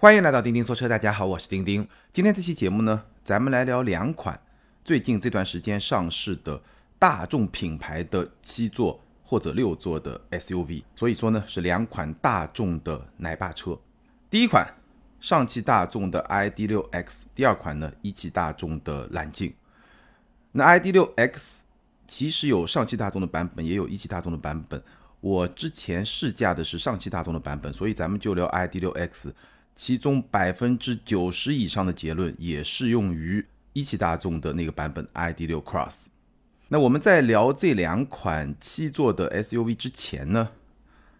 欢迎来到钉钉说车，大家好，我是钉钉。今天这期节目呢，咱们来聊两款最近这段时间上市的大众品牌的七座或者六座的 SUV，所以说呢是两款大众的奶爸车。第一款上汽大众的 ID.6X，第二款呢一汽大众的揽境。那 ID.6X 其实有上汽大众的版本，也有一汽大众的版本。我之前试驾的是上汽大众的版本，所以咱们就聊 ID.6X。其中百分之九十以上的结论也适用于一汽大众的那个版本 ID.6 Cross。那我们在聊这两款七座的 SUV 之前呢，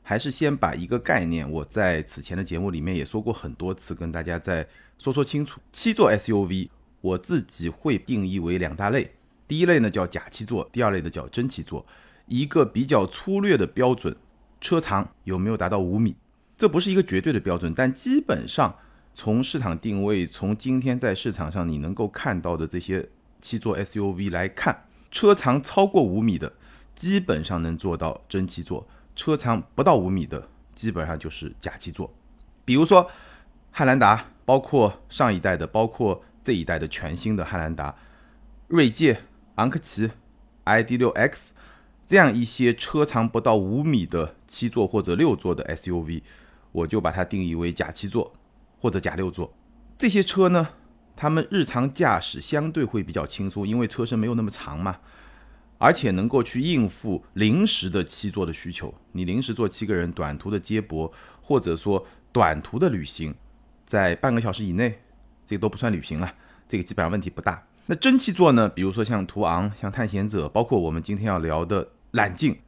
还是先把一个概念，我在此前的节目里面也说过很多次，跟大家再说说清楚。七座 SUV 我自己会定义为两大类，第一类呢叫假七座，第二类的叫真七座。一个比较粗略的标准，车长有没有达到五米？这不是一个绝对的标准，但基本上从市场定位，从今天在市场上你能够看到的这些七座 SUV 来看，车长超过五米的，基本上能做到真七座；车长不到五米的，基本上就是假七座。比如说汉兰达，包括上一代的，包括这一代的全新的汉兰达、锐界、昂科旗、ID.6X 这样一些车长不到五米的七座或者六座的 SUV。我就把它定义为假七座或者假六座。这些车呢，他们日常驾驶相对会比较轻松，因为车身没有那么长嘛，而且能够去应付临时的七座的需求。你临时坐七个人，短途的接驳或者说短途的旅行，在半个小时以内，这个都不算旅行了，这个基本上问题不大。那真七座呢，比如说像途昂、像探险者，包括我们今天要聊的揽境，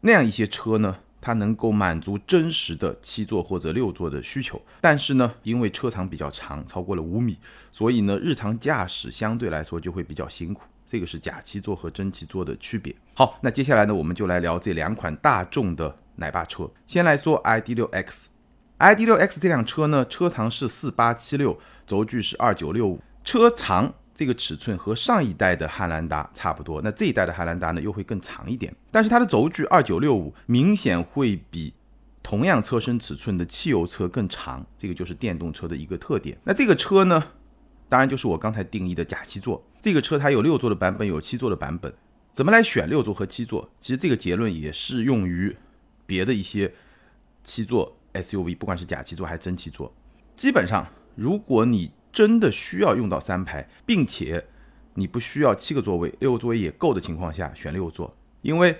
那样一些车呢？它能够满足真实的七座或者六座的需求，但是呢，因为车长比较长，超过了五米，所以呢，日常驾驶相对来说就会比较辛苦。这个是假七座和真七座的区别。好，那接下来呢，我们就来聊这两款大众的奶爸车。先来说 ID.6X，ID.6X 这辆车呢，车长是四八七六，轴距是二九六五，车长。这个尺寸和上一代的汉兰达差不多，那这一代的汉兰达呢又会更长一点，但是它的轴距二九六五明显会比同样车身尺寸的汽油车更长，这个就是电动车的一个特点。那这个车呢，当然就是我刚才定义的假七座。这个车它有六座的版本，有七座的版本，怎么来选六座和七座？其实这个结论也适用于别的一些七座 SUV，不管是假七座还是真七座，基本上如果你真的需要用到三排，并且你不需要七个座位，六个座位也够的情况下，选六座。因为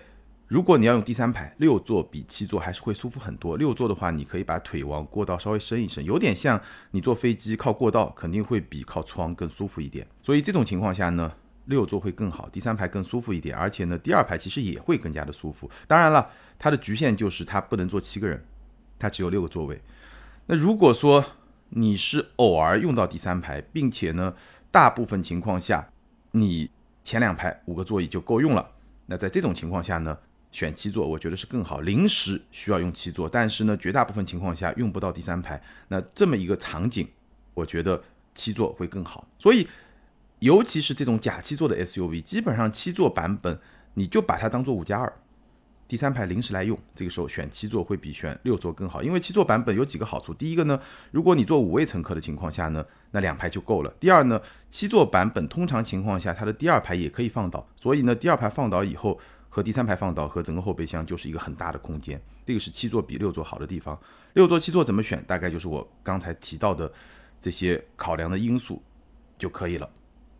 如果你要用第三排，六座比七座还是会舒服很多。六座的话，你可以把腿往过道稍微伸一伸，有点像你坐飞机靠过道，肯定会比靠窗更舒服一点。所以这种情况下呢，六座会更好，第三排更舒服一点，而且呢，第二排其实也会更加的舒服。当然了，它的局限就是它不能坐七个人，它只有六个座位。那如果说，你是偶尔用到第三排，并且呢，大部分情况下，你前两排五个座椅就够用了。那在这种情况下呢，选七座我觉得是更好。临时需要用七座，但是呢，绝大部分情况下用不到第三排，那这么一个场景，我觉得七座会更好。所以，尤其是这种假七座的 SUV，基本上七座版本你就把它当做五加二。第三排临时来用，这个时候选七座会比选六座更好，因为七座版本有几个好处。第一个呢，如果你坐五位乘客的情况下呢，那两排就够了。第二呢，七座版本通常情况下它的第二排也可以放倒，所以呢，第二排放倒以后和第三排放倒和整个后备箱就是一个很大的空间。这个是七座比六座好的地方。六座七座怎么选？大概就是我刚才提到的这些考量的因素就可以了。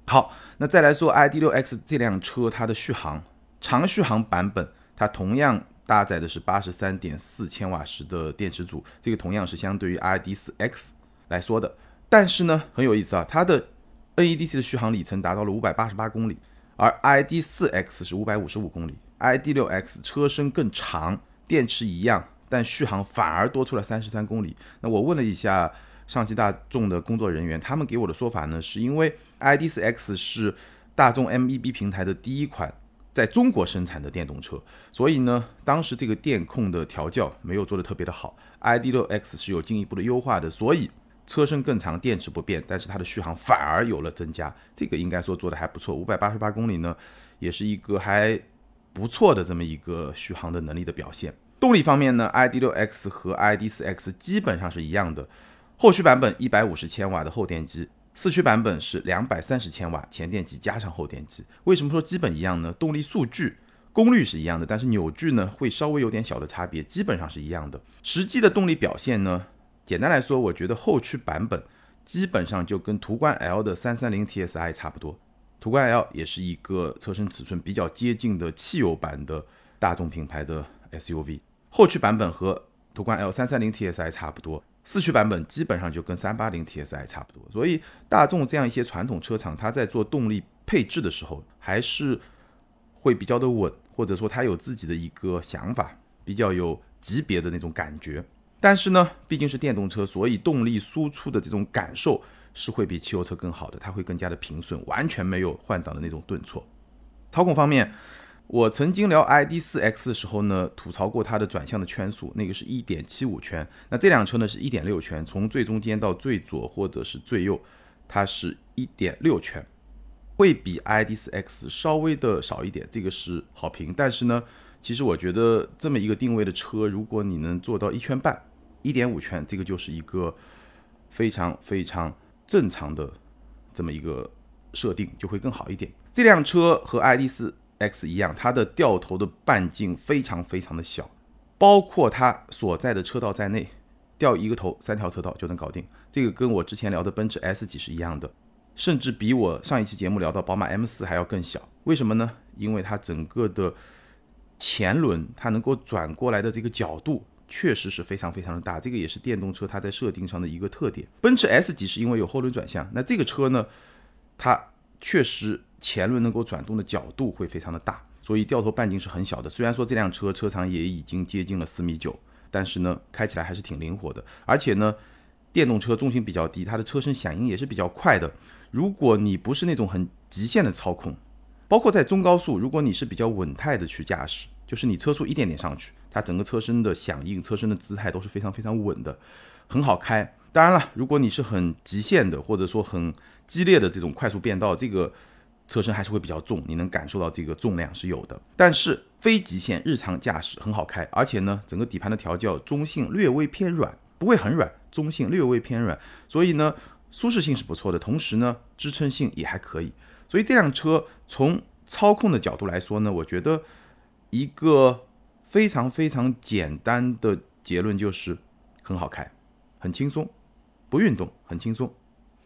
好，那再来说 ID.6X 这辆车它的续航，长续航版本。它同样搭载的是八十三点四千瓦时的电池组，这个同样是相对于 ID.4X 来说的。但是呢，很有意思啊，它的 NEDC 的续航里程达到了五百八十八公里，而 ID.4X 是五百五十五公里。ID.6X 车身更长，电池一样，但续航反而多出了三十三公里。那我问了一下上汽大众的工作人员，他们给我的说法呢，是因为 ID.4X 是大众 MEB 平台的第一款。在中国生产的电动车，所以呢，当时这个电控的调教没有做的特别的好。ID.6X 是有进一步的优化的，所以车身更长，电池不变，但是它的续航反而有了增加。这个应该说做的还不错，五百八十八公里呢，也是一个还不错的这么一个续航的能力的表现。动力方面呢，ID.6X 和 ID.4X 基本上是一样的，后驱版本一百五十千瓦的后电机，四驱版本是两百三十千瓦前电机加上后电机。为什么说基本一样呢？动力数据、功率是一样的，但是扭矩呢会稍微有点小的差别，基本上是一样的。实际的动力表现呢，简单来说，我觉得后驱版本基本上就跟途观 L 的三三零 TSI 差不多。途观 L 也是一个车身尺寸比较接近的汽油版的大众品牌的 SUV，后驱版本和途观 L 三三零 TSI 差不多，四驱版本基本上就跟三八零 TSI 差不多。所以大众这样一些传统车厂，它在做动力配置的时候，还是会比较的稳，或者说它有自己的一个想法，比较有级别的那种感觉。但是呢，毕竟是电动车，所以动力输出的这种感受。是会比汽油车更好的，它会更加的平顺，完全没有换挡的那种顿挫。操控方面，我曾经聊 ID.4X 的时候呢，吐槽过它的转向的圈速，那个是一点七五圈。那这辆车呢是一点六圈，从最中间到最左或者是最右，它是一点六圈，会比 ID.4X 稍微的少一点，这个是好评。但是呢，其实我觉得这么一个定位的车，如果你能做到一圈半、一点五圈，这个就是一个非常非常。正常的这么一个设定就会更好一点。这辆车和 i d 四 x 一样，它的掉头的半径非常非常的小，包括它所在的车道在内，掉一个头三条车道就能搞定。这个跟我之前聊的奔驰 S 级是一样的，甚至比我上一期节目聊到宝马 M 四还要更小。为什么呢？因为它整个的前轮它能够转过来的这个角度。确实是非常非常的大，这个也是电动车它在设定上的一个特点。奔驰 S 级是因为有后轮转向，那这个车呢，它确实前轮能够转动的角度会非常的大，所以掉头半径是很小的。虽然说这辆车车长也已经接近了四米九，但是呢，开起来还是挺灵活的。而且呢，电动车重心比较低，它的车身响应也是比较快的。如果你不是那种很极限的操控，包括在中高速，如果你是比较稳态的去驾驶。就是你车速一点点上去，它整个车身的响应、车身的姿态都是非常非常稳的，很好开。当然了，如果你是很极限的，或者说很激烈的这种快速变道，这个车身还是会比较重，你能感受到这个重量是有的。但是非极限日常驾驶很好开，而且呢，整个底盘的调教中性，略微偏软，不会很软，中性略微偏软，所以呢，舒适性是不错的，同时呢，支撑性也还可以。所以这辆车从操控的角度来说呢，我觉得。一个非常非常简单的结论就是很好开，很轻松，不运动很轻松。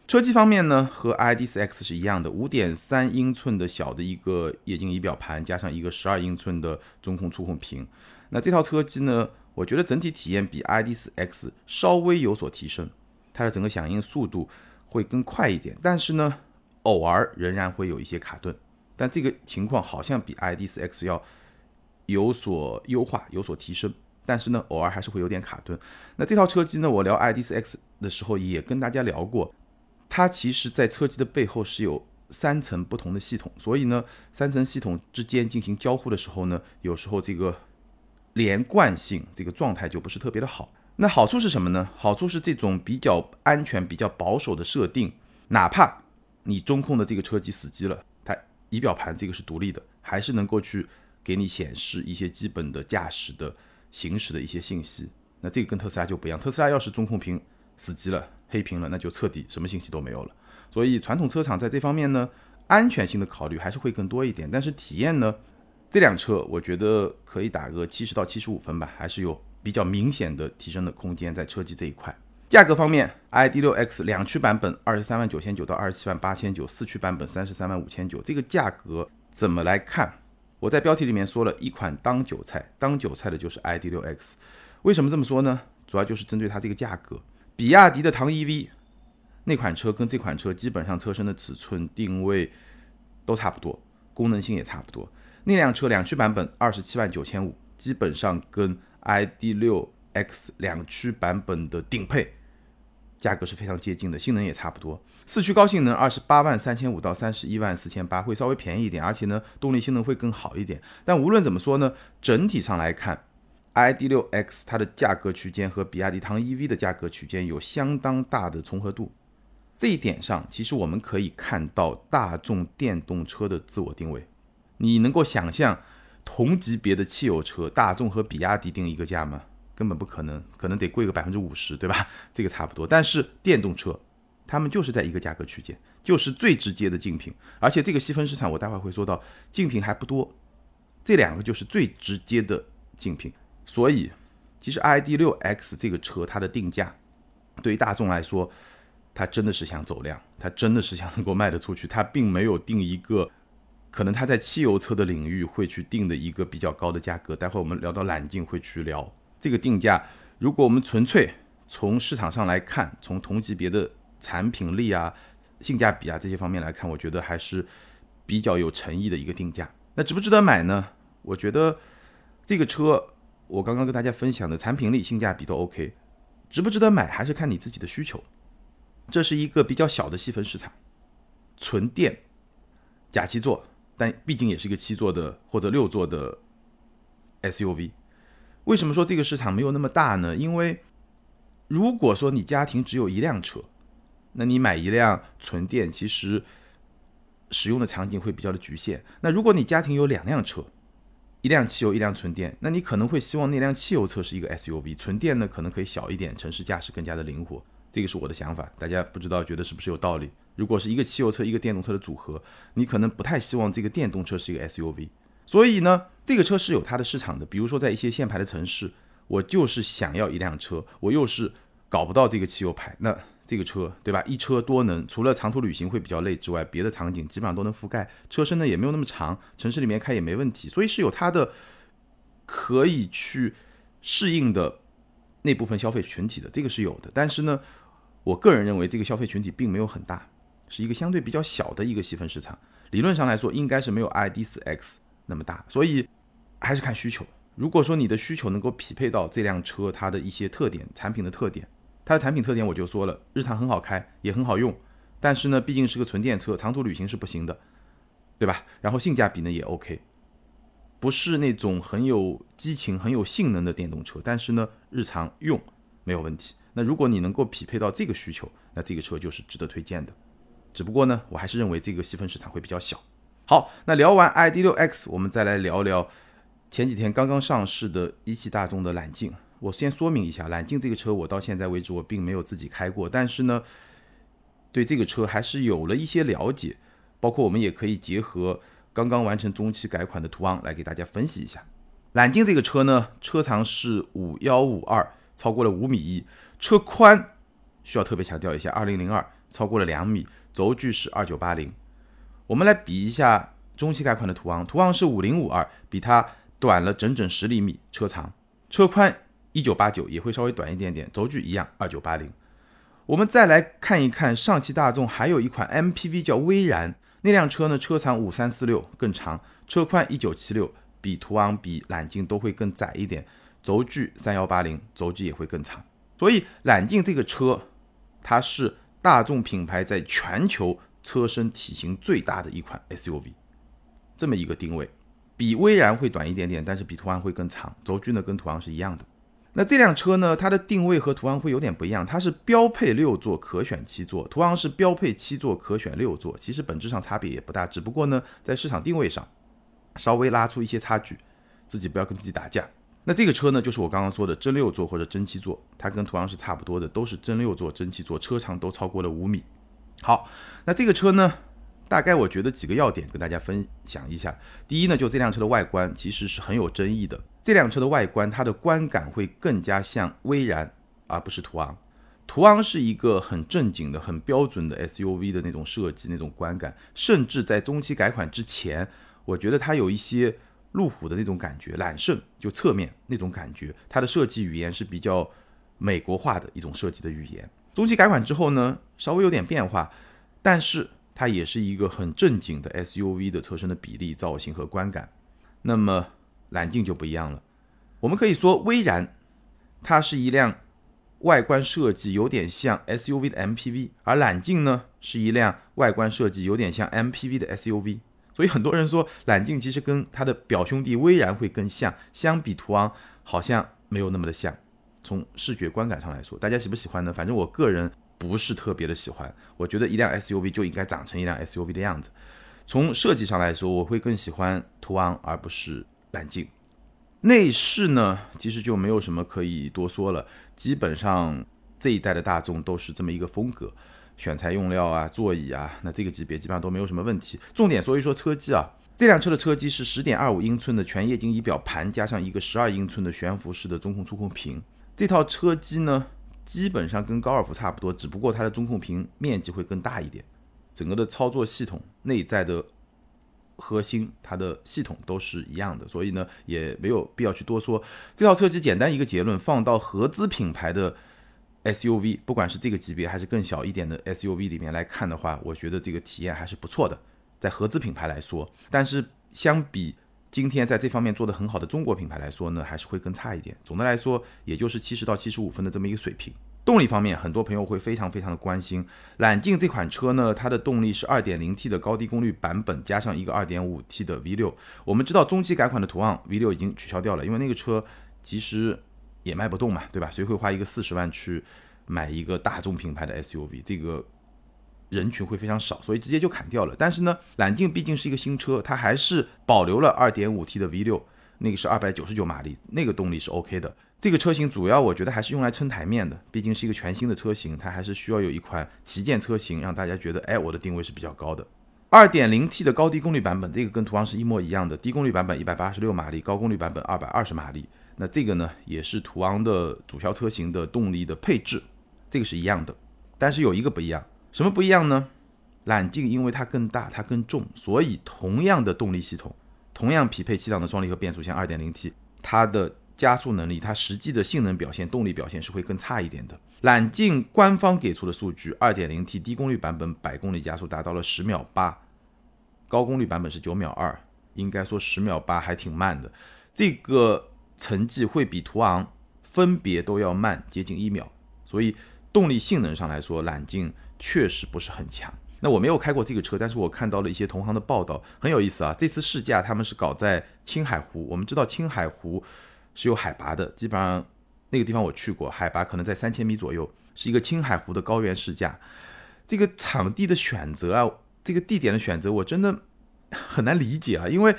车机方面呢，和 ID.4X 是一样的，五点三英寸的小的一个液晶仪表盘，加上一个十二英寸的中控触控屏。那这套车机呢，我觉得整体体验比 ID.4X 稍微有所提升，它的整个响应速度会更快一点，但是呢，偶尔仍然会有一些卡顿。但这个情况好像比 ID.4X 要。有所优化，有所提升，但是呢，偶尔还是会有点卡顿。那这套车机呢，我聊 ID.4X 的时候也跟大家聊过，它其实在车机的背后是有三层不同的系统，所以呢，三层系统之间进行交互的时候呢，有时候这个连贯性这个状态就不是特别的好。那好处是什么呢？好处是这种比较安全、比较保守的设定，哪怕你中控的这个车机死机了，它仪表盘这个是独立的，还是能够去。给你显示一些基本的驾驶的行驶的一些信息，那这个跟特斯拉就不一样。特斯拉要是中控屏死机了、黑屏了，那就彻底什么信息都没有了。所以传统车厂在这方面呢，安全性的考虑还是会更多一点。但是体验呢，这辆车我觉得可以打个七十到七十五分吧，还是有比较明显的提升的空间在车机这一块。价格方面，ID.6X 两驱版本二十三万九千九到二十七万八千九，四驱版本三十三万五千九，这个价格怎么来看？我在标题里面说了一款当韭菜，当韭菜的就是 ID.6X。为什么这么说呢？主要就是针对它这个价格。比亚迪的唐 EV 那款车跟这款车基本上车身的尺寸定位都差不多，功能性也差不多。那辆车两驱版本二十七万九千五，基本上跟 ID.6X 两驱版本的顶配。价格是非常接近的，性能也差不多。四驱高性能二十八万三千五到三十一万四千八，会稍微便宜一点，而且呢，动力性能会更好一点。但无论怎么说呢，整体上来看，ID.6X 它的价格区间和比亚迪唐 EV 的价格区间有相当大的重合度。这一点上，其实我们可以看到大众电动车的自我定位。你能够想象同级别的汽油车，大众和比亚迪定一个价吗？根本不可能，可能得贵个百分之五十，对吧？这个差不多。但是电动车，他们就是在一个价格区间，就是最直接的竞品。而且这个细分市场，我待会会说到，竞品还不多，这两个就是最直接的竞品。所以，其实 ID.6X 这个车它的定价，对于大众来说，它真的是想走量，它真的是想能够卖得出去，它并没有定一个。可能它在汽油车的领域会去定的一个比较高的价格，待会我们聊到揽境会去聊这个定价。如果我们纯粹从市场上来看，从同级别的产品力啊、性价比啊这些方面来看，我觉得还是比较有诚意的一个定价。那值不值得买呢？我觉得这个车我刚刚跟大家分享的产品力、性价比都 OK，值不值得买还是看你自己的需求。这是一个比较小的细分市场，纯电假七座。但毕竟也是一个七座的或者六座的 SUV，为什么说这个市场没有那么大呢？因为如果说你家庭只有一辆车，那你买一辆纯电，其实使用的场景会比较的局限。那如果你家庭有两辆车，一辆汽油，一辆纯电，那你可能会希望那辆汽油车是一个 SUV，纯电呢可能可以小一点，城市驾驶更加的灵活。这个是我的想法，大家不知道觉得是不是有道理？如果是一个汽油车一个电动车的组合，你可能不太希望这个电动车是一个 SUV。所以呢，这个车是有它的市场的。比如说在一些限牌的城市，我就是想要一辆车，我又是搞不到这个汽油牌，那这个车对吧？一车多能，除了长途旅行会比较累之外，别的场景基本上都能覆盖。车身呢也没有那么长，城市里面开也没问题。所以是有它的可以去适应的那部分消费群体的，这个是有的。但是呢。我个人认为，这个消费群体并没有很大，是一个相对比较小的一个细分市场。理论上来说，应该是没有 ID.4X 那么大，所以还是看需求。如果说你的需求能够匹配到这辆车它的一些特点、产品的特点，它的产品特点我就说了，日常很好开，也很好用。但是呢，毕竟是个纯电车，长途旅行是不行的，对吧？然后性价比呢也 OK，不是那种很有激情、很有性能的电动车，但是呢，日常用没有问题。那如果你能够匹配到这个需求，那这个车就是值得推荐的。只不过呢，我还是认为这个细分市场会比较小。好，那聊完 ID.6X，我们再来聊聊前几天刚刚上市的一汽大众的揽境。我先说明一下，揽境这个车我到现在为止我并没有自己开过，但是呢，对这个车还是有了一些了解。包括我们也可以结合刚刚完成中期改款的途昂来给大家分析一下。揽境这个车呢，车长是五幺五二，超过了五米一。车宽需要特别强调一下，二零零二超过了两米，轴距是二九八零。我们来比一下中期改款的途昂，途昂是五零五二，比它短了整整十厘米车长，车宽一九八九，也会稍微短一点点，轴距一样二九八零。我们再来看一看上汽大众还有一款 MPV 叫威然，那辆车呢车长五三四六更长，车宽一九七六，比途昂比揽境都会更窄一点，轴距三幺八零，轴距也会更长。所以，揽境这个车，它是大众品牌在全球车身体型最大的一款 SUV，这么一个定位，比威然会短一点点，但是比途昂会更长，轴距呢跟途昂是一样的。那这辆车呢，它的定位和途昂会有点不一样，它是标配六座可选七座，途昂是标配七座可选六座，其实本质上差别也不大，只不过呢，在市场定位上稍微拉出一些差距，自己不要跟自己打架。那这个车呢，就是我刚刚说的真六座或者真七座，它跟途昂是差不多的，都是真六座、真七座，车长都超过了五米。好，那这个车呢，大概我觉得几个要点跟大家分享一下。第一呢，就这辆车的外观其实是很有争议的。这辆车的外观，它的观感会更加像威然，而不是途昂。途昂是一个很正经的、很标准的 SUV 的那种设计、那种观感，甚至在中期改款之前，我觉得它有一些。路虎的那种感觉，揽胜就侧面那种感觉，它的设计语言是比较美国化的一种设计的语言。中期改款之后呢，稍微有点变化，但是它也是一个很正经的 SUV 的车身的比例、造型和观感。那么揽境就不一样了，我们可以说威然，它是一辆外观设计有点像 SUV 的 MPV，而揽境呢是一辆外观设计有点像 MPV 的 SUV。所以很多人说揽境其实跟它的表兄弟威然会更像，相比途昂好像没有那么的像。从视觉观感上来说，大家喜不喜欢呢？反正我个人不是特别的喜欢。我觉得一辆 SUV 就应该长成一辆 SUV 的样子。从设计上来说，我会更喜欢途昂而不是揽境。内饰呢，其实就没有什么可以多说了，基本上这一代的大众都是这么一个风格，选材用料啊、座椅啊，那这个级别基本上都没有什么问题。重点说一说车机啊，这辆车的车机是十点二五英寸的全液晶仪表盘，加上一个十二英寸的悬浮式的中控触控屏。这套车机呢，基本上跟高尔夫差不多，只不过它的中控屏面积会更大一点，整个的操作系统内在的。核心它的系统都是一样的，所以呢也没有必要去多说。这套车机简单一个结论，放到合资品牌的 SUV，不管是这个级别还是更小一点的 SUV 里面来看的话，我觉得这个体验还是不错的，在合资品牌来说。但是相比今天在这方面做得很好的中国品牌来说呢，还是会更差一点。总的来说，也就是七十到七十五分的这么一个水平。动力方面，很多朋友会非常非常的关心。揽境这款车呢，它的动力是 2.0T 的高低功率版本，加上一个 2.5T 的 V6。我们知道中期改款的途昂 V6 已经取消掉了，因为那个车其实也卖不动嘛，对吧？谁会花一个四十万去买一个大众品牌的 SUV？这个人群会非常少，所以直接就砍掉了。但是呢，揽境毕竟是一个新车，它还是保留了 2.5T 的 V6，那个是299马力，那个动力是 OK 的。这个车型主要我觉得还是用来撑台面的，毕竟是一个全新的车型，它还是需要有一款旗舰车型，让大家觉得，哎，我的定位是比较高的。2.0T 的高低功率版本，这个跟途昂是一模一样的，低功率版本186马力，高功率版本220马力。那这个呢，也是途昂的主销车型的动力的配置，这个是一样的。但是有一个不一样，什么不一样呢？揽境因为它更大，它更重，所以同样的动力系统，同样匹配七档的双离合变速箱 2.0T，它的加速能力，它实际的性能表现、动力表现是会更差一点的。揽境官方给出的数据，2.0T 低功率版本百公里加速达到了十秒八，高功率版本是九秒二，应该说十秒八还挺慢的。这个成绩会比途昂分别都要慢接近一秒，所以动力性能上来说，揽境确实不是很强。那我没有开过这个车，但是我看到了一些同行的报道，很有意思啊。这次试驾他们是搞在青海湖，我们知道青海湖。是有海拔的，基本上那个地方我去过，海拔可能在三千米左右，是一个青海湖的高原试驾。这个场地的选择啊，这个地点的选择，我真的很难理解啊。因为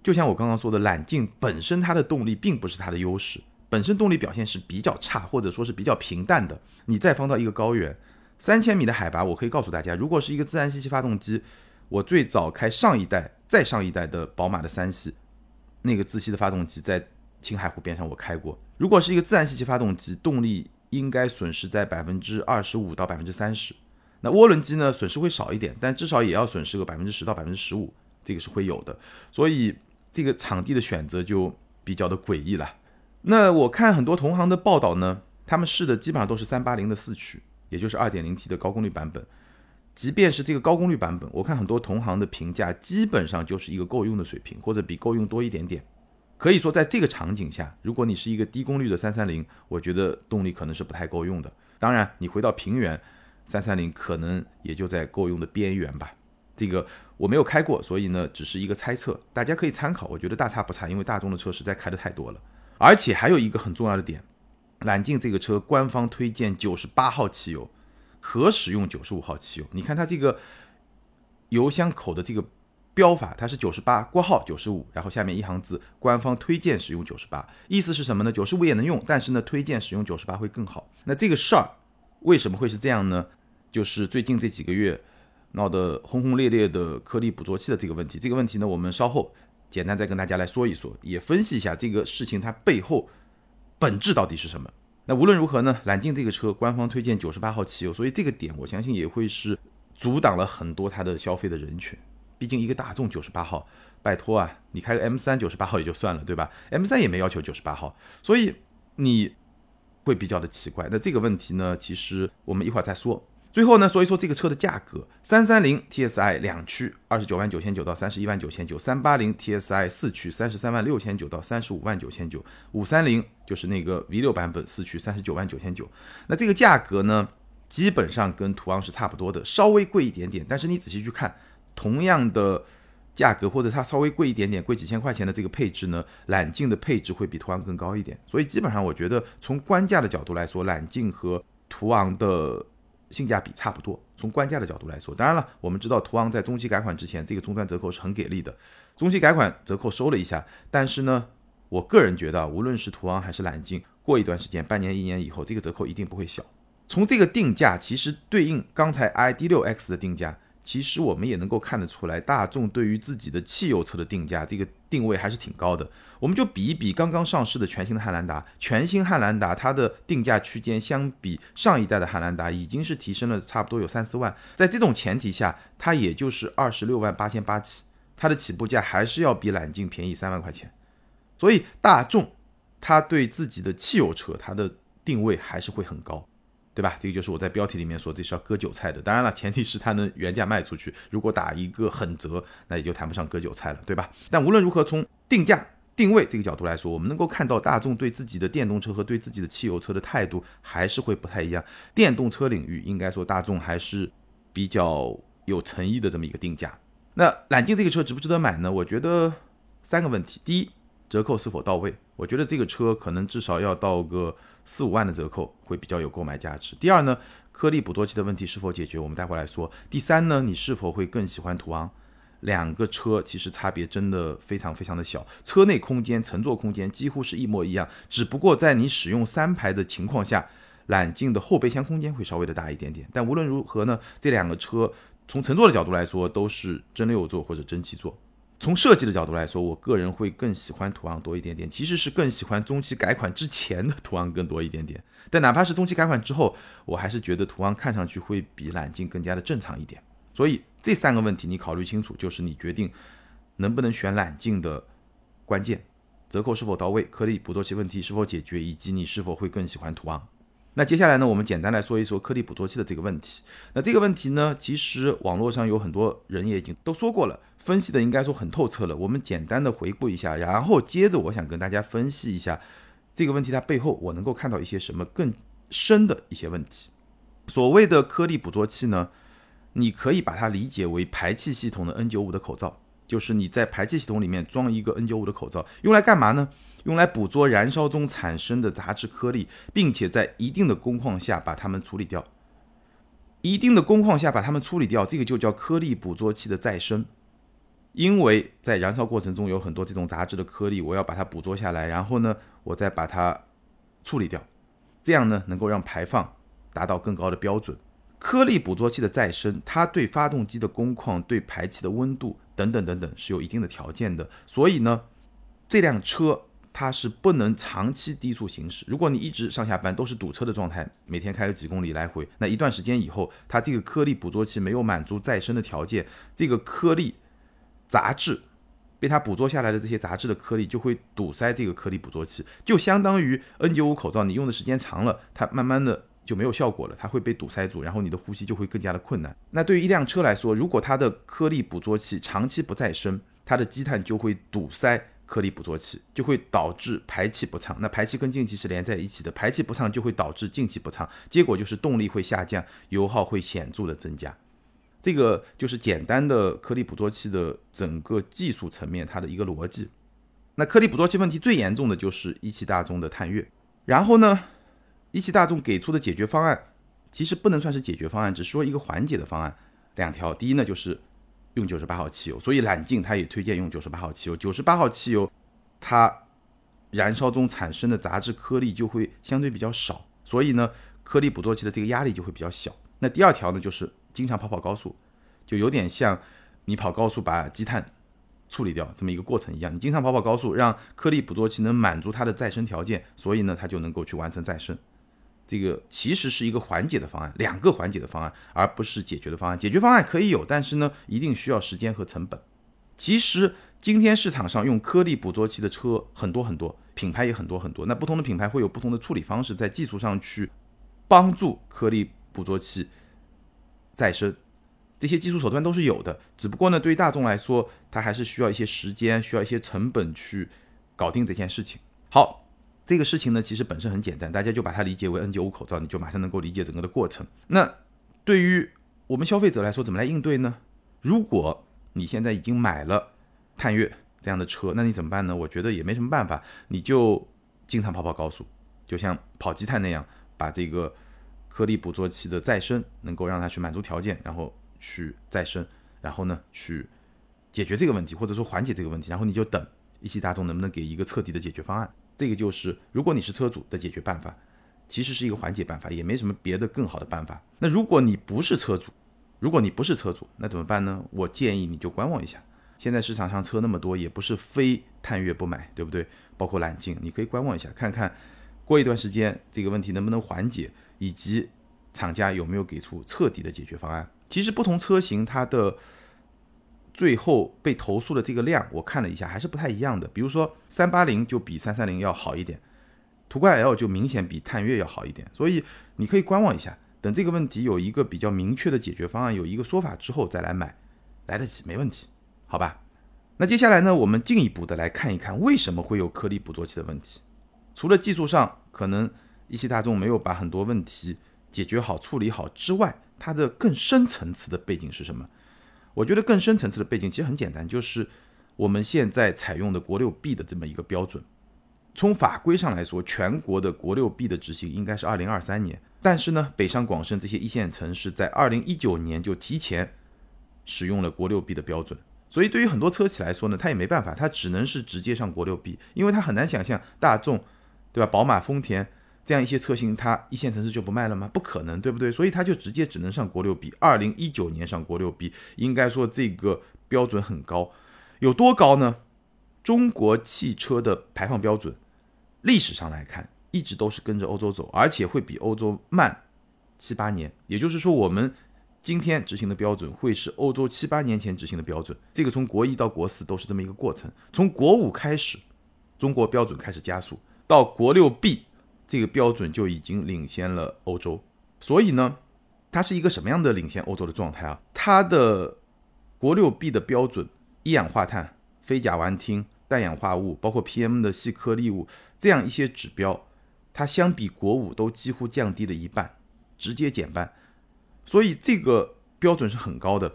就像我刚刚说的，揽境本身它的动力并不是它的优势，本身动力表现是比较差，或者说是比较平淡的。你再放到一个高原，三千米的海拔，我可以告诉大家，如果是一个自然吸气发动机，我最早开上一代、再上一代的宝马的三系，那个自吸的发动机在。青海湖边上我开过，如果是一个自然吸气发动机，动力应该损失在百分之二十五到百分之三十。那涡轮机呢，损失会少一点，但至少也要损失个百分之十到百分之十五，这个是会有的。所以这个场地的选择就比较的诡异了。那我看很多同行的报道呢，他们试的基本上都是三八零的四驱，也就是二点零 T 的高功率版本。即便是这个高功率版本，我看很多同行的评价基本上就是一个够用的水平，或者比够用多一点点。可以说，在这个场景下，如果你是一个低功率的三三零，我觉得动力可能是不太够用的。当然，你回到平原，三三零可能也就在够用的边缘吧。这个我没有开过，所以呢，只是一个猜测，大家可以参考。我觉得大差不差，因为大众的车实在开的太多了。而且还有一个很重要的点，揽境这个车官方推荐九十八号汽油，可使用九十五号汽油。你看它这个油箱口的这个。标法它是九十八，括号九十五，然后下面一行字，官方推荐使用九十八，意思是什么呢？九十五也能用，但是呢，推荐使用九十八会更好。那这个事儿为什么会是这样呢？就是最近这几个月闹得轰轰烈烈的颗粒捕捉器的这个问题。这个问题呢，我们稍后简单再跟大家来说一说，也分析一下这个事情它背后本质到底是什么。那无论如何呢，揽境这个车官方推荐九十八号汽油，所以这个点我相信也会是阻挡了很多它的消费的人群。毕竟一个大众九十八号，拜托啊，你开个 M 三九十八号也就算了，对吧？M 三也没要求九十八号，所以你会比较的奇怪。那这个问题呢，其实我们一会儿再说。最后呢，说一说这个车的价格：三三零 TSI 两驱二十九万九千九到三十一万九千九，三八零 TSI 四驱三十三万六千九到三十五万九千九，五三零就是那个 V 六版本四驱三十九万九千九。那这个价格呢，基本上跟途昂是差不多的，稍微贵一点点。但是你仔细去看。同样的价格，或者它稍微贵一点点，贵几千块钱的这个配置呢，揽境的配置会比途昂更高一点。所以基本上我觉得从官价的角度来说，揽境和途昂的性价比差不多。从官价的角度来说，当然了，我们知道途昂在中期改款之前，这个终端折扣是很给力的。中期改款折扣收了一下，但是呢，我个人觉得，无论是途昂还是揽境，过一段时间，半年、一年以后，这个折扣一定不会小。从这个定价，其实对应刚才 ID.6X 的定价，其实我们也能够看得出来，大众对于自己的汽油车的定价，这个定位还是挺高的。我们就比一比刚刚上市的全新的汉兰达，全新汉兰达它的定价区间相比上一代的汉兰达已经是提升了差不多有三四万，在这种前提下，它也就是二十六万八千八起，它的起步价还是要比揽境便宜三万块钱。所以大众，它对自己的汽油车，它的定位还是会很高，对吧？这个就是我在标题里面说这是要割韭菜的。当然了，前提是它能原价卖出去。如果打一个狠折，那也就谈不上割韭菜了，对吧？但无论如何，从定价定位这个角度来说，我们能够看到大众对自己的电动车和对自己的汽油车的态度还是会不太一样。电动车领域，应该说大众还是比较有诚意的这么一个定价。那揽境这个车值不值得买呢？我觉得三个问题。第一，折扣是否到位？我觉得这个车可能至少要到个四五万的折扣会比较有购买价值。第二呢，颗粒捕捉器的问题是否解决？我们待会来说。第三呢，你是否会更喜欢途昂？两个车其实差别真的非常非常的小，车内空间、乘坐空间几乎是一模一样，只不过在你使用三排的情况下，揽境的后备箱空间会稍微的大一点点。但无论如何呢，这两个车从乘坐的角度来说都是真六座或者真七座。从设计的角度来说，我个人会更喜欢途昂多一点点，其实是更喜欢中期改款之前的途昂更多一点点。但哪怕是中期改款之后，我还是觉得途昂看上去会比揽境更加的正常一点。所以这三个问题你考虑清楚，就是你决定能不能选揽境的关键：折扣是否到位，颗粒捕捉器问题是否解决，以及你是否会更喜欢途昂。那接下来呢，我们简单来说一说颗粒捕捉器的这个问题。那这个问题呢，其实网络上有很多人也已经都说过了，分析的应该说很透彻了。我们简单的回顾一下，然后接着我想跟大家分析一下这个问题它背后我能够看到一些什么更深的一些问题。所谓的颗粒捕捉器呢，你可以把它理解为排气系统的 N95 的口罩，就是你在排气系统里面装一个 N95 的口罩，用来干嘛呢？用来捕捉燃烧中产生的杂质颗粒，并且在一定的工况下把它们处理掉。一定的工况下把它们处理掉，这个就叫颗粒捕捉器的再生。因为在燃烧过程中有很多这种杂质的颗粒，我要把它捕捉下来，然后呢，我再把它处理掉，这样呢能够让排放达到更高的标准。颗粒捕捉器的再生，它对发动机的工况、对排气的温度等等等等是有一定的条件的。所以呢，这辆车。它是不能长期低速行驶。如果你一直上下班都是堵车的状态，每天开个几公里来回，那一段时间以后，它这个颗粒捕捉器没有满足再生的条件，这个颗粒杂质被它捕捉下来的这些杂质的颗粒就会堵塞这个颗粒捕捉器，就相当于 N95 口罩，你用的时间长了，它慢慢的就没有效果了，它会被堵塞住，然后你的呼吸就会更加的困难。那对于一辆车来说，如果它的颗粒捕捉器长期不再生，它的积碳就会堵塞。颗粒捕捉器就会导致排气不畅，那排气跟进气是连在一起的，排气不畅就会导致进气不畅，结果就是动力会下降，油耗会显著的增加。这个就是简单的颗粒捕捉器的整个技术层面它的一个逻辑。那颗粒捕捉器问题最严重的就是一汽大众的探岳，然后呢，一汽大众给出的解决方案其实不能算是解决方案，只说一个缓解的方案，两条，第一呢就是。用九十八号汽油，所以揽境它也推荐用九十八号汽油。九十八号汽油，它燃烧中产生的杂质颗粒就会相对比较少，所以呢，颗粒捕捉器的这个压力就会比较小。那第二条呢，就是经常跑跑高速，就有点像你跑高速把积碳处理掉这么一个过程一样。你经常跑跑高速，让颗粒捕捉器能满足它的再生条件，所以呢，它就能够去完成再生。这个其实是一个缓解的方案，两个缓解的方案，而不是解决的方案。解决方案可以有，但是呢，一定需要时间和成本。其实今天市场上用颗粒捕捉器的车很多很多，品牌也很多很多。那不同的品牌会有不同的处理方式，在技术上去帮助颗粒捕捉器再生，这些技术手段都是有的。只不过呢，对于大众来说，它还是需要一些时间，需要一些成本去搞定这件事情。好。这个事情呢，其实本身很简单，大家就把它理解为 N95 口罩，你就马上能够理解整个的过程。那对于我们消费者来说，怎么来应对呢？如果你现在已经买了探岳这样的车，那你怎么办呢？我觉得也没什么办法，你就经常跑跑高速，就像跑积碳那样，把这个颗粒捕捉器的再生能够让它去满足条件，然后去再生，然后呢去解决这个问题，或者说缓解这个问题，然后你就等。一汽大众能不能给一个彻底的解决方案？这个就是如果你是车主的解决办法，其实是一个缓解办法，也没什么别的更好的办法。那如果你不是车主，如果你不是车主，那怎么办呢？我建议你就观望一下。现在市场上车那么多，也不是非探岳不买，对不对？包括揽境，你可以观望一下，看看过一段时间这个问题能不能缓解，以及厂家有没有给出彻底的解决方案。其实不同车型它的最后被投诉的这个量，我看了一下还是不太一样的。比如说三八零就比三三零要好一点，途观 L 就明显比探岳要好一点，所以你可以观望一下，等这个问题有一个比较明确的解决方案，有一个说法之后再来买，来得及，没问题。好吧，那接下来呢，我们进一步的来看一看为什么会有颗粒捕捉器的问题。除了技术上可能一汽大众没有把很多问题解决好、处理好之外，它的更深层次的背景是什么？我觉得更深层次的背景其实很简单，就是我们现在采用的国六 B 的这么一个标准。从法规上来说，全国的国六 B 的执行应该是二零二三年，但是呢，北上广深这些一线城市在二零一九年就提前使用了国六 B 的标准。所以对于很多车企来说呢，它也没办法，它只能是直接上国六 B，因为它很难想象大众，对吧？宝马、丰田这样一些车型，它一线城市就不卖了吗？不可能，对不对？所以它就直接只能上国六 B。二零一九年上国六 B，应该说这个标准很高，有多高呢？中国汽车的排放标准，历史上来看，一直都是跟着欧洲走，而且会比欧洲慢七八年。也就是说，我们。今天执行的标准会是欧洲七八年前执行的标准，这个从国一到国四都是这么一个过程。从国五开始，中国标准开始加速，到国六 B，这个标准就已经领先了欧洲。所以呢，它是一个什么样的领先欧洲的状态啊？它的国六 B 的标准，一氧化碳、非甲烷烃、氮氧化物，包括 PM 的细颗粒物这样一些指标，它相比国五都几乎降低了一半，直接减半。所以这个标准是很高的，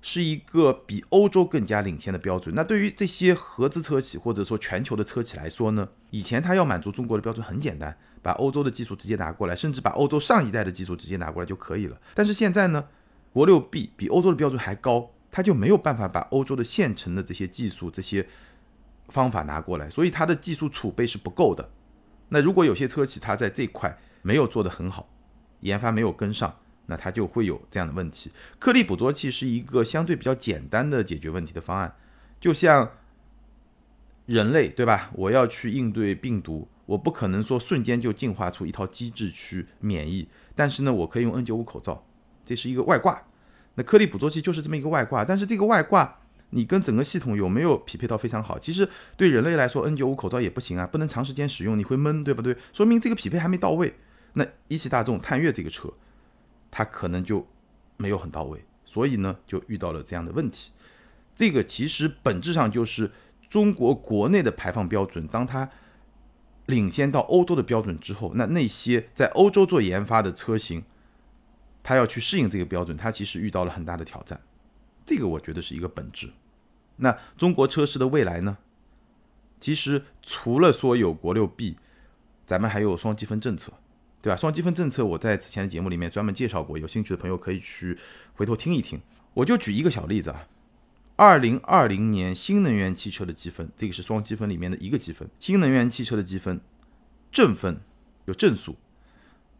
是一个比欧洲更加领先的标准。那对于这些合资车企或者说全球的车企来说呢？以前它要满足中国的标准很简单，把欧洲的技术直接拿过来，甚至把欧洲上一代的技术直接拿过来就可以了。但是现在呢，国六 B 比欧洲的标准还高，它就没有办法把欧洲的现成的这些技术、这些方法拿过来，所以它的技术储备是不够的。那如果有些车企它在这块没有做得很好，研发没有跟上。那它就会有这样的问题。颗粒捕捉器是一个相对比较简单的解决问题的方案，就像人类对吧？我要去应对病毒，我不可能说瞬间就进化出一套机制去免疫，但是呢，我可以用 N95 口罩，这是一个外挂。那颗粒捕捉器就是这么一个外挂，但是这个外挂你跟整个系统有没有匹配到非常好？其实对人类来说，N95 口罩也不行啊，不能长时间使用，你会闷，对不对？说明这个匹配还没到位。那一汽大众探岳这个车。它可能就没有很到位，所以呢，就遇到了这样的问题。这个其实本质上就是中国国内的排放标准，当它领先到欧洲的标准之后，那那些在欧洲做研发的车型，它要去适应这个标准，它其实遇到了很大的挑战。这个我觉得是一个本质。那中国车市的未来呢？其实除了说有国六 B，咱们还有双积分政策。对吧？双积分政策，我在此前的节目里面专门介绍过，有兴趣的朋友可以去回头听一听。我就举一个小例子啊，二零二零年新能源汽车的积分，这个是双积分里面的一个积分。新能源汽车的积分正分有正数，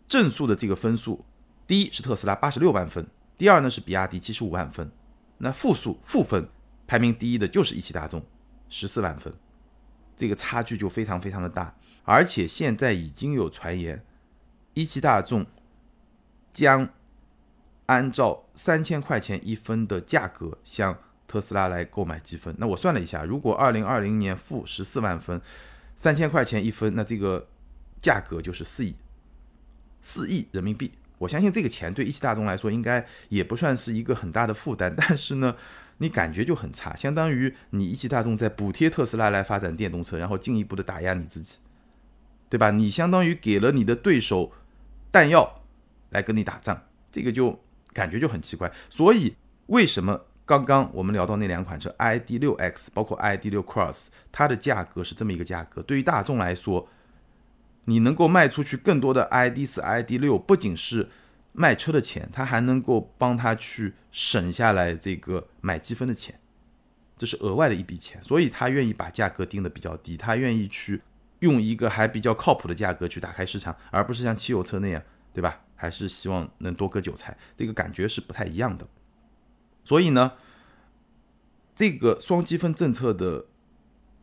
正数的这个分数，第一是特斯拉八十六万分，第二呢是比亚迪七十五万分。那负数负分排名第一的就是一汽大众十四万分，这个差距就非常非常的大，而且现在已经有传言。一汽大众将按照三千块钱一分的价格向特斯拉来购买积分。那我算了一下，如果二零二零年负十四万分，三千块钱一分，那这个价格就是四亿，四亿人民币。我相信这个钱对一汽大众来说应该也不算是一个很大的负担，但是呢，你感觉就很差，相当于你一汽大众在补贴特斯拉来发展电动车，然后进一步的打压你自己，对吧？你相当于给了你的对手。弹药来跟你打仗，这个就感觉就很奇怪。所以为什么刚刚我们聊到那两款车 ID 六 X，包括 ID 六 Cross，它的价格是这么一个价格？对于大众来说，你能够卖出去更多的 ID 四、ID 六，不仅是卖车的钱，它还能够帮他去省下来这个买积分的钱。这是额外的一笔钱，所以他愿意把价格定的比较低，他愿意去用一个还比较靠谱的价格去打开市场，而不是像汽油车那样，对吧？还是希望能多割韭菜，这个感觉是不太一样的。所以呢，这个双积分政策的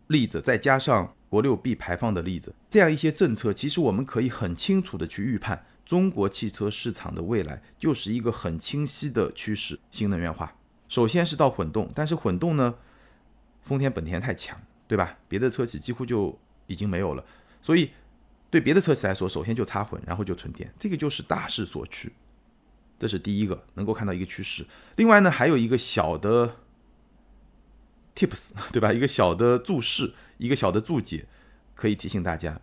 例子，再加上国六 B 排放的例子，这样一些政策，其实我们可以很清楚的去预判，中国汽车市场的未来就是一个很清晰的趋势，新能源化。首先是到混动，但是混动呢，丰田、本田太强，对吧？别的车企几乎就已经没有了，所以。对别的车企来说，首先就插混，然后就纯电，这个就是大势所趋，这是第一个能够看到一个趋势。另外呢，还有一个小的 tips，对吧？一个小的注释，一个小的注解，可以提醒大家，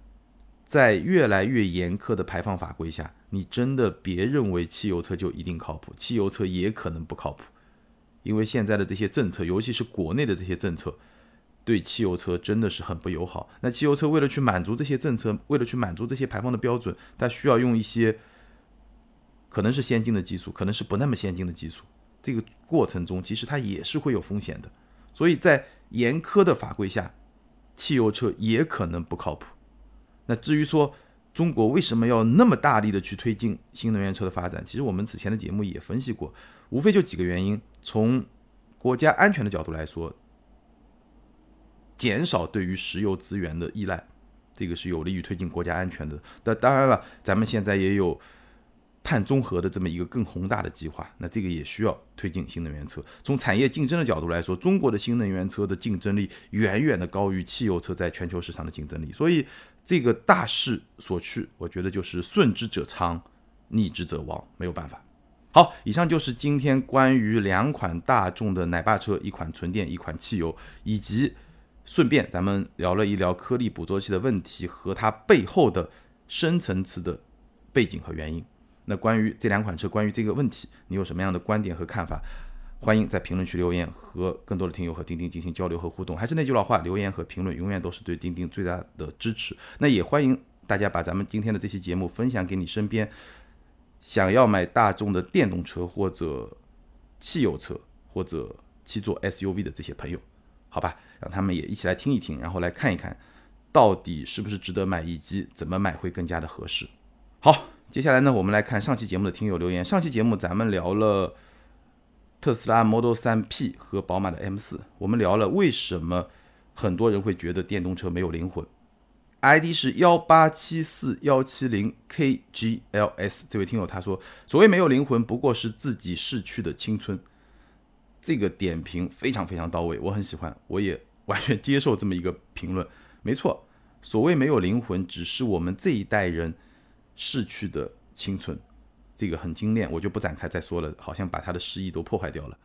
在越来越严苛的排放法规下，你真的别认为汽油车就一定靠谱，汽油车也可能不靠谱，因为现在的这些政策，尤其是国内的这些政策。对汽油车真的是很不友好。那汽油车为了去满足这些政策，为了去满足这些排放的标准，它需要用一些可能是先进的技术，可能是不那么先进的技术。这个过程中其实它也是会有风险的。所以在严苛的法规下，汽油车也可能不靠谱。那至于说中国为什么要那么大力的去推进新能源车的发展，其实我们此前的节目也分析过，无非就几个原因。从国家安全的角度来说。减少对于石油资源的依赖，这个是有利于推进国家安全的。那当然了，咱们现在也有碳中和的这么一个更宏大的计划，那这个也需要推进新能源车。从产业竞争的角度来说，中国的新能源车的竞争力远远的高于汽油车在全球市场的竞争力。所以这个大势所趋，我觉得就是顺之者昌，逆之者亡，没有办法。好，以上就是今天关于两款大众的奶爸车，一款纯电，一款汽油，以及。顺便，咱们聊了一聊颗粒捕捉器的问题和它背后的深层次的背景和原因。那关于这两款车，关于这个问题，你有什么样的观点和看法？欢迎在评论区留言，和更多的听友和钉钉进行交流和互动。还是那句老话，留言和评论永远都是对钉钉最大的支持。那也欢迎大家把咱们今天的这期节目分享给你身边想要买大众的电动车或者汽油车或者七座 SUV 的这些朋友。好吧，让他们也一起来听一听，然后来看一看，到底是不是值得买，以及怎么买会更加的合适。好，接下来呢，我们来看上期节目的听友留言。上期节目咱们聊了特斯拉 Model 3 P 和宝马的 M4，我们聊了为什么很多人会觉得电动车没有灵魂。ID 是幺八七四幺七零 KGLS，这位听友他说，所谓没有灵魂，不过是自己逝去的青春。这个点评非常非常到位，我很喜欢，我也完全接受这么一个评论。没错，所谓没有灵魂，只是我们这一代人逝去的青春。这个很精炼，我就不展开再说了，好像把他的诗意都破坏掉了。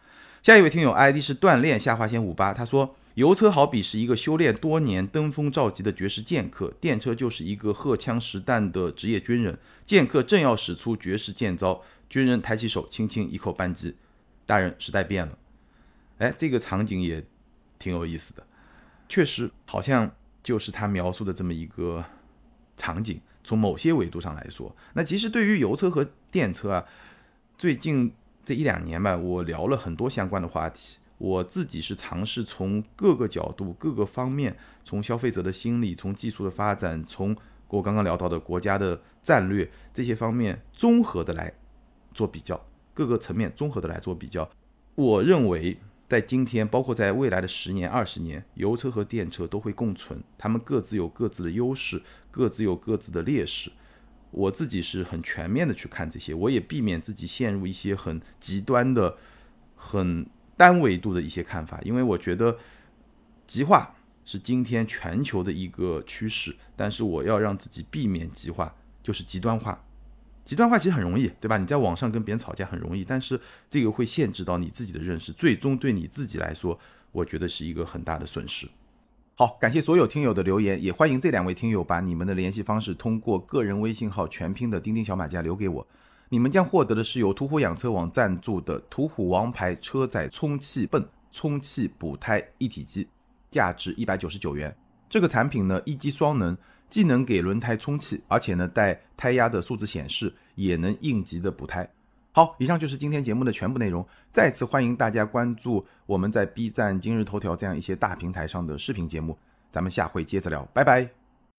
下一位听友 ID 是锻炼下划线五八，他说油车好比是一个修炼多年、登峰造极的绝世剑客，电车就是一个荷枪实弹的职业军人。剑客正要使出绝世剑招，军人抬起手，轻轻一扣扳机。大人，时代变了。哎，这个场景也挺有意思的，确实好像就是他描述的这么一个场景。从某些维度上来说，那其实对于油车和电车啊，最近这一两年吧，我聊了很多相关的话题。我自己是尝试从各个角度、各个方面，从消费者的心理、从技术的发展、从我刚刚聊到的国家的战略这些方面综合的来做比较，各个层面综合的来做比较。我认为。在今天，包括在未来的十年、二十年，油车和电车都会共存，它们各自有各自的优势，各自有各自的劣势。我自己是很全面的去看这些，我也避免自己陷入一些很极端的、很单维度的一些看法，因为我觉得极化是今天全球的一个趋势，但是我要让自己避免极化，就是极端化。极端化其实很容易，对吧？你在网上跟别人吵架很容易，但是这个会限制到你自己的认识，最终对你自己来说，我觉得是一个很大的损失。好，感谢所有听友的留言，也欢迎这两位听友把你们的联系方式通过个人微信号全拼的钉钉小马甲留给我，你们将获得的是由途虎养车网赞助的途虎王牌车载充气泵充气补胎一体机，价值一百九十九元。这个产品呢，一机双能。既能给轮胎充气，而且呢带胎压的数字显示，也能应急的补胎。好，以上就是今天节目的全部内容。再次欢迎大家关注我们在 B 站、今日头条这样一些大平台上的视频节目。咱们下回接着聊，拜拜。